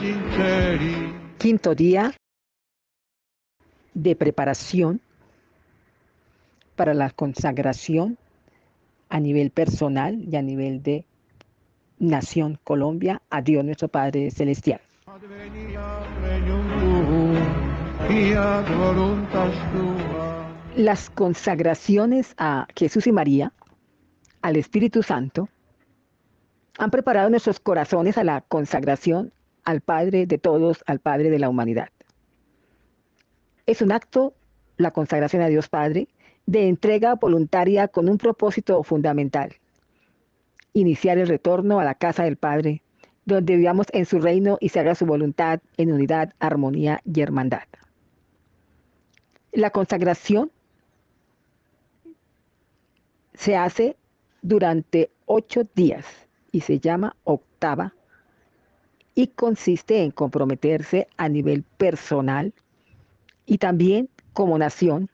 Sinceri. Quinto día de preparación para la consagración a nivel personal y a nivel de Nación Colombia a Dios nuestro Padre Celestial. Las consagraciones a Jesús y María, al Espíritu Santo, han preparado nuestros corazones a la consagración al Padre de todos, al Padre de la humanidad. Es un acto, la consagración a Dios Padre, de entrega voluntaria con un propósito fundamental, iniciar el retorno a la casa del Padre, donde vivamos en su reino y se haga su voluntad en unidad, armonía y hermandad. La consagración se hace durante ocho días y se llama octava y consiste en comprometerse a nivel personal y también como nación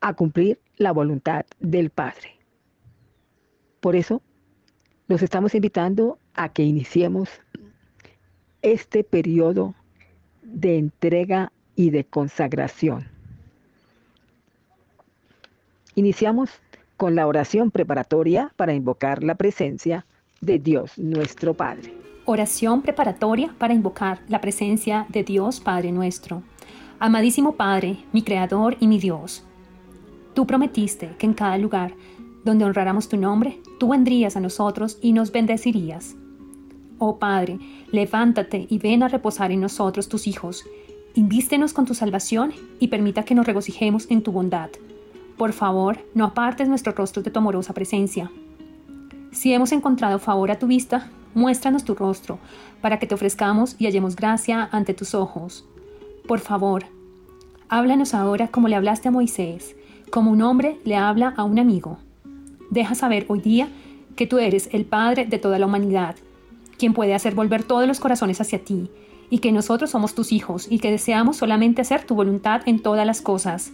a cumplir la voluntad del Padre. Por eso, los estamos invitando a que iniciemos este periodo de entrega y de consagración. Iniciamos con la oración preparatoria para invocar la presencia de Dios nuestro Padre. Oración preparatoria para invocar la presencia de Dios Padre nuestro. Amadísimo Padre, mi Creador y mi Dios, tú prometiste que en cada lugar donde honráramos tu nombre, tú vendrías a nosotros y nos bendecirías. Oh Padre, levántate y ven a reposar en nosotros tus hijos. Invístenos con tu salvación y permita que nos regocijemos en tu bondad. Por favor, no apartes nuestro rostro de tu amorosa presencia. Si hemos encontrado favor a tu vista, muéstranos tu rostro, para que te ofrezcamos y hallemos gracia ante tus ojos. Por favor, háblanos ahora como le hablaste a Moisés, como un hombre le habla a un amigo. Deja saber hoy día que tú eres el Padre de toda la humanidad, quien puede hacer volver todos los corazones hacia ti, y que nosotros somos tus hijos y que deseamos solamente hacer tu voluntad en todas las cosas.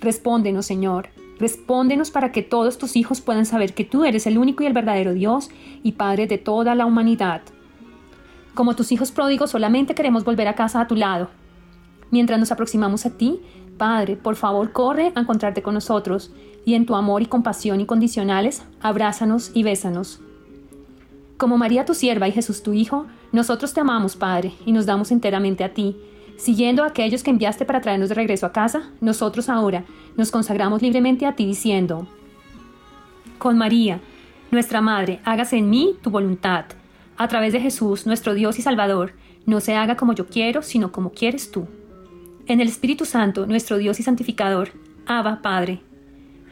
Respóndenos, Señor, respóndenos para que todos tus hijos puedan saber que tú eres el único y el verdadero Dios y Padre de toda la humanidad. Como tus hijos pródigos solamente queremos volver a casa a tu lado. Mientras nos aproximamos a ti, Padre, por favor corre a encontrarte con nosotros y en tu amor y compasión incondicionales, abrázanos y bésanos. Como María tu sierva y Jesús tu Hijo, nosotros te amamos, Padre, y nos damos enteramente a ti Siguiendo a aquellos que enviaste para traernos de regreso a casa, nosotros ahora nos consagramos libremente a ti diciendo, con María, nuestra Madre, hágase en mí tu voluntad. A través de Jesús, nuestro Dios y Salvador, no se haga como yo quiero, sino como quieres tú. En el Espíritu Santo, nuestro Dios y Santificador, Abba, Padre.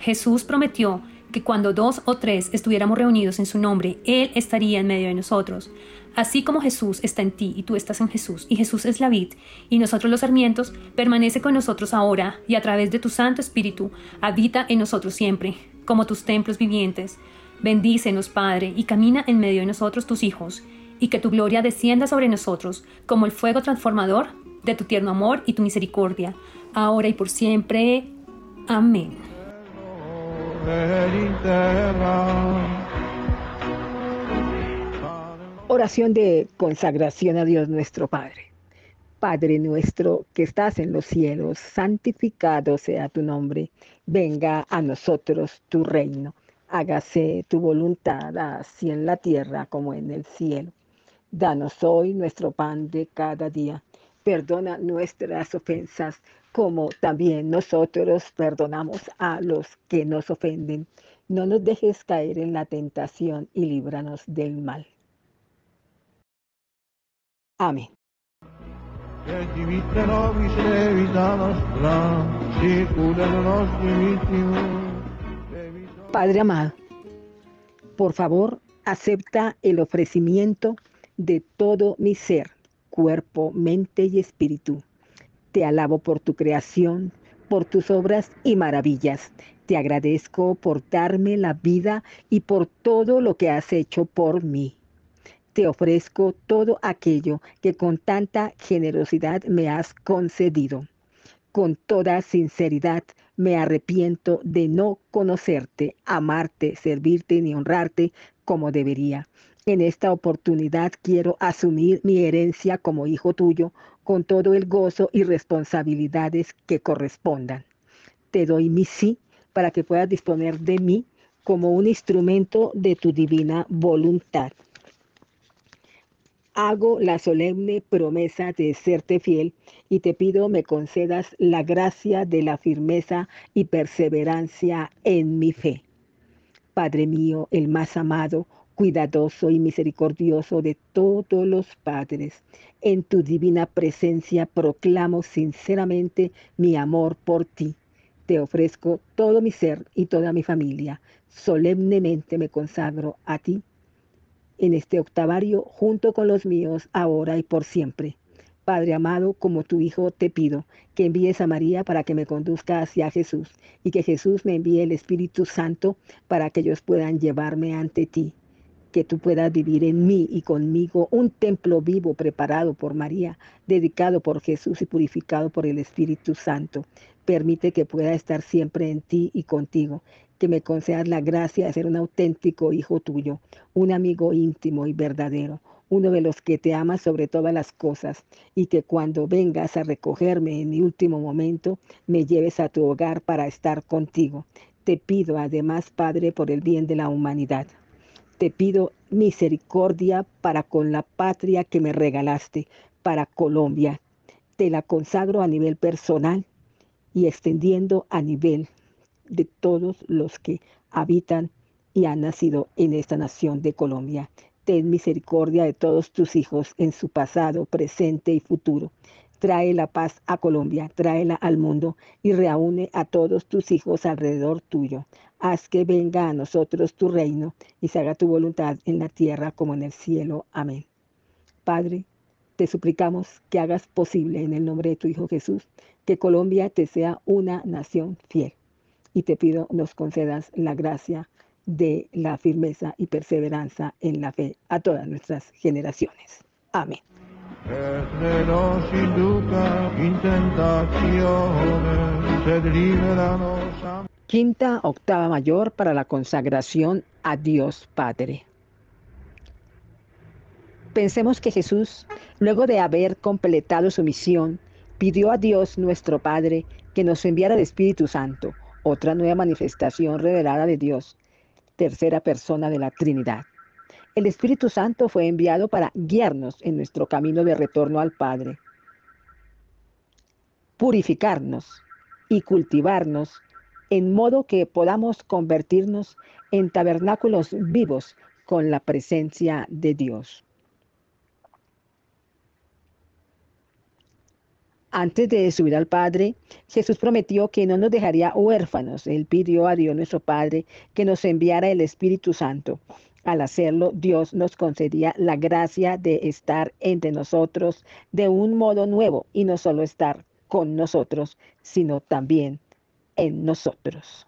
Jesús prometió que cuando dos o tres estuviéramos reunidos en su nombre, Él estaría en medio de nosotros. Así como Jesús está en ti y tú estás en Jesús, y Jesús es la vid, y nosotros los sarmientos, permanece con nosotros ahora, y a través de tu Santo Espíritu, habita en nosotros siempre, como tus templos vivientes. Bendícenos, Padre, y camina en medio de nosotros tus hijos, y que tu gloria descienda sobre nosotros, como el fuego transformador de tu tierno amor y tu misericordia, ahora y por siempre. Amén. Oración de consagración a Dios nuestro Padre. Padre nuestro que estás en los cielos, santificado sea tu nombre. Venga a nosotros tu reino. Hágase tu voluntad así en la tierra como en el cielo. Danos hoy nuestro pan de cada día. Perdona nuestras ofensas como también nosotros perdonamos a los que nos ofenden. No nos dejes caer en la tentación y líbranos del mal. Levita- Padre amado, por favor, acepta el ofrecimiento de todo mi ser, cuerpo, mente y espíritu. Te alabo por tu creación, por tus obras y maravillas. Te agradezco por darme la vida y por todo lo que has hecho por mí. Te ofrezco todo aquello que con tanta generosidad me has concedido. Con toda sinceridad me arrepiento de no conocerte, amarte, servirte ni honrarte como debería. En esta oportunidad quiero asumir mi herencia como hijo tuyo con todo el gozo y responsabilidades que correspondan. Te doy mi sí para que puedas disponer de mí como un instrumento de tu divina voluntad. Hago la solemne promesa de serte fiel y te pido me concedas la gracia de la firmeza y perseverancia en mi fe. Padre mío, el más amado, cuidadoso y misericordioso de todos los padres, en tu divina presencia proclamo sinceramente mi amor por ti. Te ofrezco todo mi ser y toda mi familia. Solemnemente me consagro a ti en este octavario junto con los míos, ahora y por siempre. Padre amado, como tu Hijo te pido que envíes a María para que me conduzca hacia Jesús y que Jesús me envíe el Espíritu Santo para que ellos puedan llevarme ante ti. Que tú puedas vivir en mí y conmigo un templo vivo preparado por María, dedicado por Jesús y purificado por el Espíritu Santo. Permite que pueda estar siempre en ti y contigo que me concedas la gracia de ser un auténtico hijo tuyo, un amigo íntimo y verdadero, uno de los que te ama sobre todas las cosas, y que cuando vengas a recogerme en mi último momento, me lleves a tu hogar para estar contigo. Te pido además, Padre, por el bien de la humanidad. Te pido misericordia para con la patria que me regalaste, para Colombia. Te la consagro a nivel personal y extendiendo a nivel de todos los que habitan y han nacido en esta nación de Colombia. Ten misericordia de todos tus hijos en su pasado, presente y futuro. Trae la paz a Colombia, tráela al mundo y reúne a todos tus hijos alrededor tuyo. Haz que venga a nosotros tu reino y se haga tu voluntad en la tierra como en el cielo. Amén. Padre, te suplicamos que hagas posible en el nombre de tu Hijo Jesús que Colombia te sea una nación fiel y te pido nos concedas la gracia de la firmeza y perseverancia en la fe a todas nuestras generaciones. Amén. Quinta octava mayor para la consagración a Dios Padre. Pensemos que Jesús, luego de haber completado su misión, pidió a Dios nuestro Padre que nos enviara el Espíritu Santo otra nueva manifestación revelada de Dios, tercera persona de la Trinidad. El Espíritu Santo fue enviado para guiarnos en nuestro camino de retorno al Padre, purificarnos y cultivarnos en modo que podamos convertirnos en tabernáculos vivos con la presencia de Dios. Antes de subir al Padre, Jesús prometió que no nos dejaría huérfanos. Él pidió a Dios nuestro Padre que nos enviara el Espíritu Santo. Al hacerlo, Dios nos concedía la gracia de estar entre nosotros de un modo nuevo y no solo estar con nosotros, sino también en nosotros.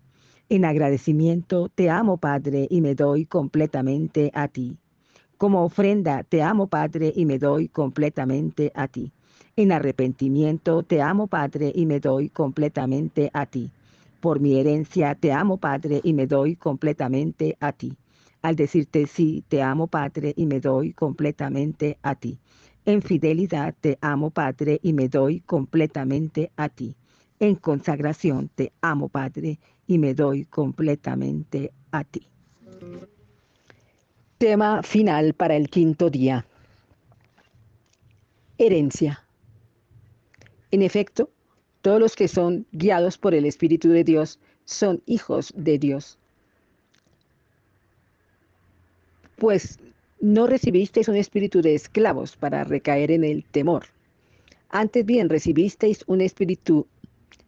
En agradecimiento te amo, Padre, y me doy completamente a ti. Como ofrenda te amo, Padre, y me doy completamente a ti. En arrepentimiento te amo, Padre, y me doy completamente a ti. Por mi herencia te amo, Padre, y me doy completamente a ti. Al decirte sí, te amo, Padre, y me doy completamente a ti. En fidelidad te amo, Padre, y me doy completamente a ti. En consagración te amo, Padre, y me doy completamente a ti. Tema final para el quinto día. Herencia. En efecto, todos los que son guiados por el Espíritu de Dios son hijos de Dios. Pues no recibisteis un espíritu de esclavos para recaer en el temor. Antes bien recibisteis un espíritu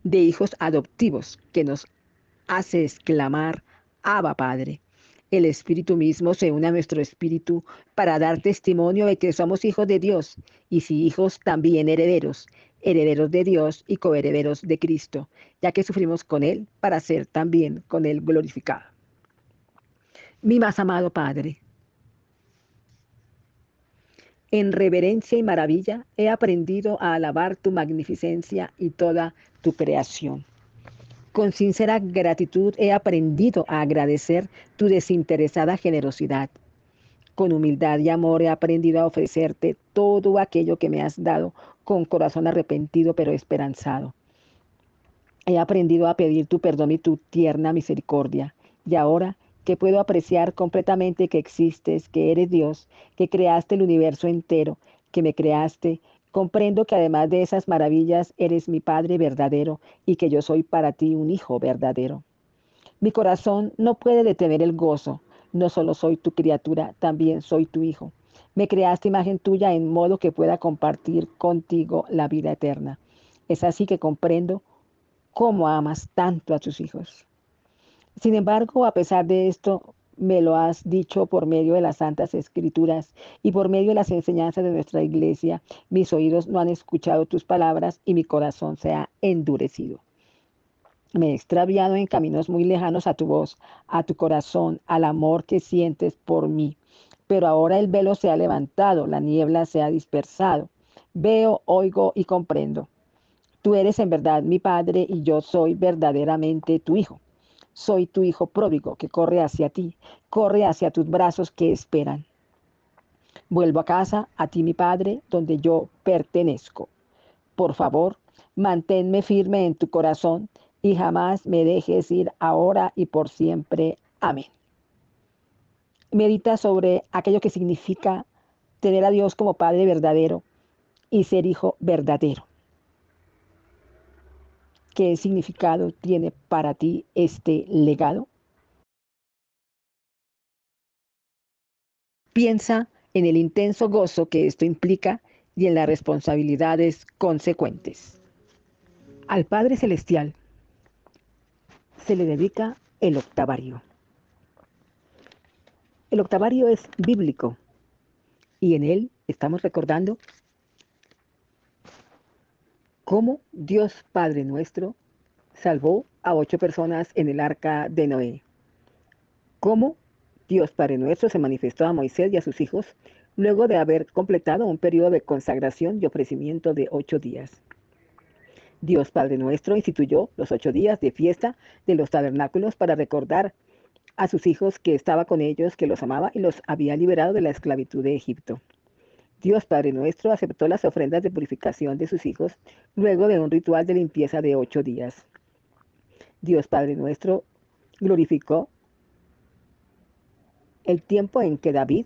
de hijos adoptivos que nos hace exclamar, Abba Padre. El Espíritu mismo se une a nuestro espíritu para dar testimonio de que somos hijos de Dios y si hijos también herederos, herederos de Dios y coherederos de Cristo, ya que sufrimos con Él para ser también con Él glorificado. Mi más amado Padre, en reverencia y maravilla he aprendido a alabar tu magnificencia y toda tu creación. Con sincera gratitud he aprendido a agradecer tu desinteresada generosidad. Con humildad y amor he aprendido a ofrecerte todo aquello que me has dado con corazón arrepentido pero esperanzado. He aprendido a pedir tu perdón y tu tierna misericordia. Y ahora que puedo apreciar completamente que existes, que eres Dios, que creaste el universo entero, que me creaste Comprendo que además de esas maravillas eres mi Padre verdadero y que yo soy para ti un Hijo verdadero. Mi corazón no puede detener el gozo. No solo soy tu criatura, también soy tu Hijo. Me creaste imagen tuya en modo que pueda compartir contigo la vida eterna. Es así que comprendo cómo amas tanto a tus hijos. Sin embargo, a pesar de esto, me lo has dicho por medio de las santas escrituras y por medio de las enseñanzas de nuestra iglesia. Mis oídos no han escuchado tus palabras y mi corazón se ha endurecido. Me he extraviado en caminos muy lejanos a tu voz, a tu corazón, al amor que sientes por mí. Pero ahora el velo se ha levantado, la niebla se ha dispersado. Veo, oigo y comprendo. Tú eres en verdad mi Padre y yo soy verdaderamente tu Hijo. Soy tu hijo pródigo que corre hacia ti, corre hacia tus brazos que esperan. Vuelvo a casa, a ti mi Padre, donde yo pertenezco. Por favor, manténme firme en tu corazón y jamás me dejes ir ahora y por siempre. Amén. Medita sobre aquello que significa tener a Dios como Padre verdadero y ser hijo verdadero. ¿Qué significado tiene para ti este legado? Piensa en el intenso gozo que esto implica y en las responsabilidades consecuentes. Al Padre Celestial se le dedica el octavario. El octavario es bíblico y en él estamos recordando cómo Dios Padre nuestro salvó a ocho personas en el arca de Noé. Cómo Dios Padre nuestro se manifestó a Moisés y a sus hijos luego de haber completado un periodo de consagración y ofrecimiento de ocho días. Dios Padre nuestro instituyó los ocho días de fiesta de los tabernáculos para recordar a sus hijos que estaba con ellos, que los amaba y los había liberado de la esclavitud de Egipto. Dios Padre nuestro aceptó las ofrendas de purificación de sus hijos luego de un ritual de limpieza de ocho días. Dios Padre nuestro glorificó el tiempo en que David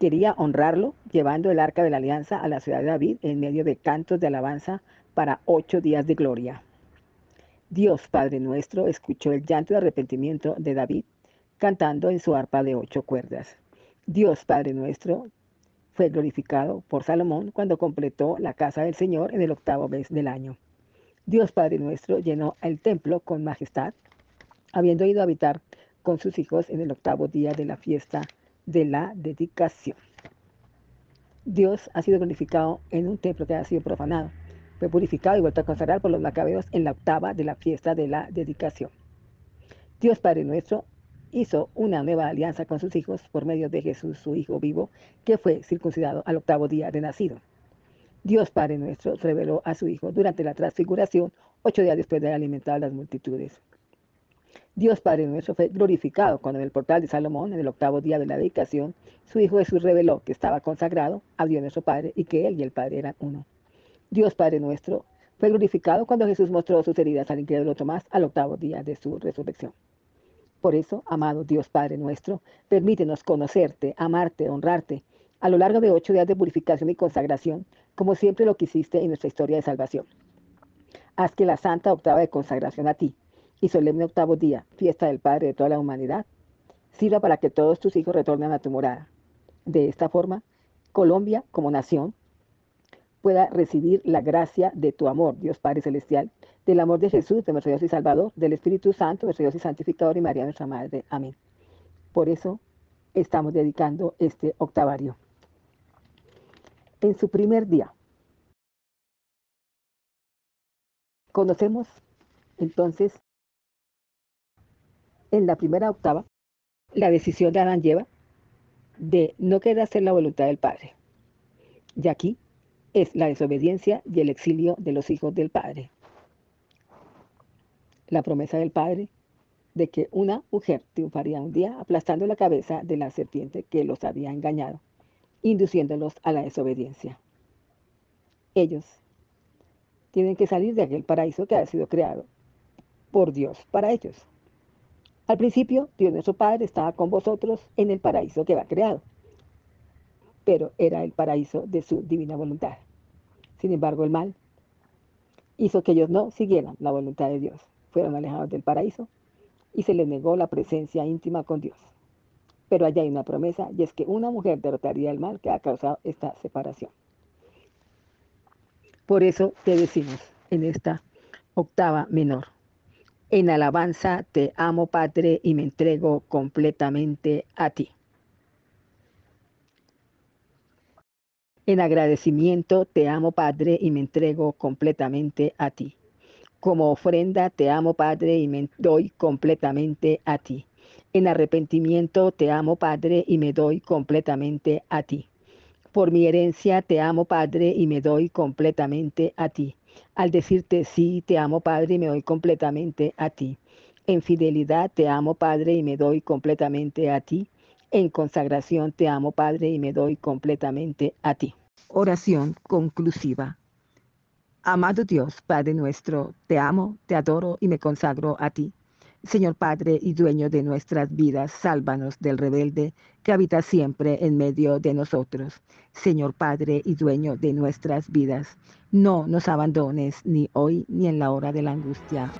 quería honrarlo, llevando el arca de la alianza a la ciudad de David en medio de cantos de alabanza para ocho días de gloria. Dios Padre nuestro escuchó el llanto de arrepentimiento de David cantando en su arpa de ocho cuerdas. Dios Padre nuestro fue glorificado por Salomón cuando completó la casa del Señor en el octavo mes del año. Dios Padre nuestro llenó el templo con majestad, habiendo ido a habitar con sus hijos en el octavo día de la fiesta de la dedicación. Dios ha sido glorificado en un templo que ha sido profanado. Fue purificado y vuelto a consagrar por los macabeos en la octava de la fiesta de la dedicación. Dios Padre nuestro hizo una nueva alianza con sus hijos por medio de Jesús, su Hijo vivo, que fue circuncidado al octavo día de nacido. Dios Padre nuestro reveló a su Hijo durante la transfiguración, ocho días después de alimentar a las multitudes. Dios Padre nuestro fue glorificado cuando en el portal de Salomón, en el octavo día de la dedicación, su Hijo Jesús reveló que estaba consagrado a Dios nuestro Padre y que Él y el Padre eran uno. Dios Padre nuestro fue glorificado cuando Jesús mostró sus heridas al incrédulo Tomás al octavo día de su resurrección. Por eso, amado Dios Padre nuestro, permítenos conocerte, amarte, honrarte, a lo largo de ocho días de purificación y consagración, como siempre lo quisiste en nuestra historia de salvación. Haz que la santa octava de consagración a ti y solemne octavo día, fiesta del Padre de toda la humanidad, sirva para que todos tus hijos retornen a tu morada. De esta forma, Colombia, como nación, pueda recibir la gracia de tu amor, Dios Padre Celestial, del amor de Jesús, de nuestro Dios y Salvador, del Espíritu Santo, nuestro Dios y Santificador y María nuestra Madre. Amén. Por eso estamos dedicando este octavario en su primer día. Conocemos entonces en la primera octava la decisión de Adán lleva de no querer hacer la voluntad del Padre. Y aquí es la desobediencia y el exilio de los hijos del Padre. La promesa del Padre de que una mujer triunfaría un día aplastando la cabeza de la serpiente que los había engañado induciéndolos a la desobediencia. Ellos tienen que salir de aquel paraíso que ha sido creado por Dios para ellos. Al principio, Dios nuestro Padre estaba con vosotros en el paraíso que va creado, pero era el paraíso de su divina voluntad. Sin embargo, el mal hizo que ellos no siguieran la voluntad de Dios. Fueron alejados del paraíso y se les negó la presencia íntima con Dios. Pero allá hay una promesa y es que una mujer derrotaría el mal que ha causado esta separación. Por eso te decimos en esta octava menor. En alabanza te amo, Padre, y me entrego completamente a ti. En agradecimiento te amo, Padre, y me entrego completamente a ti. Como ofrenda te amo, Padre, y me doy completamente a ti. En arrepentimiento te amo, Padre, y me doy completamente a ti. Por mi herencia te amo, Padre, y me doy completamente a ti. Al decirte sí, te amo, Padre, y me doy completamente a ti. En fidelidad te amo, Padre, y me doy completamente a ti. En consagración te amo, Padre, y me doy completamente a ti. Oración conclusiva. Amado Dios, Padre nuestro, te amo, te adoro y me consagro a ti. Señor Padre y dueño de nuestras vidas, sálvanos del rebelde que habita siempre en medio de nosotros. Señor Padre y dueño de nuestras vidas, no nos abandones ni hoy ni en la hora de la angustia.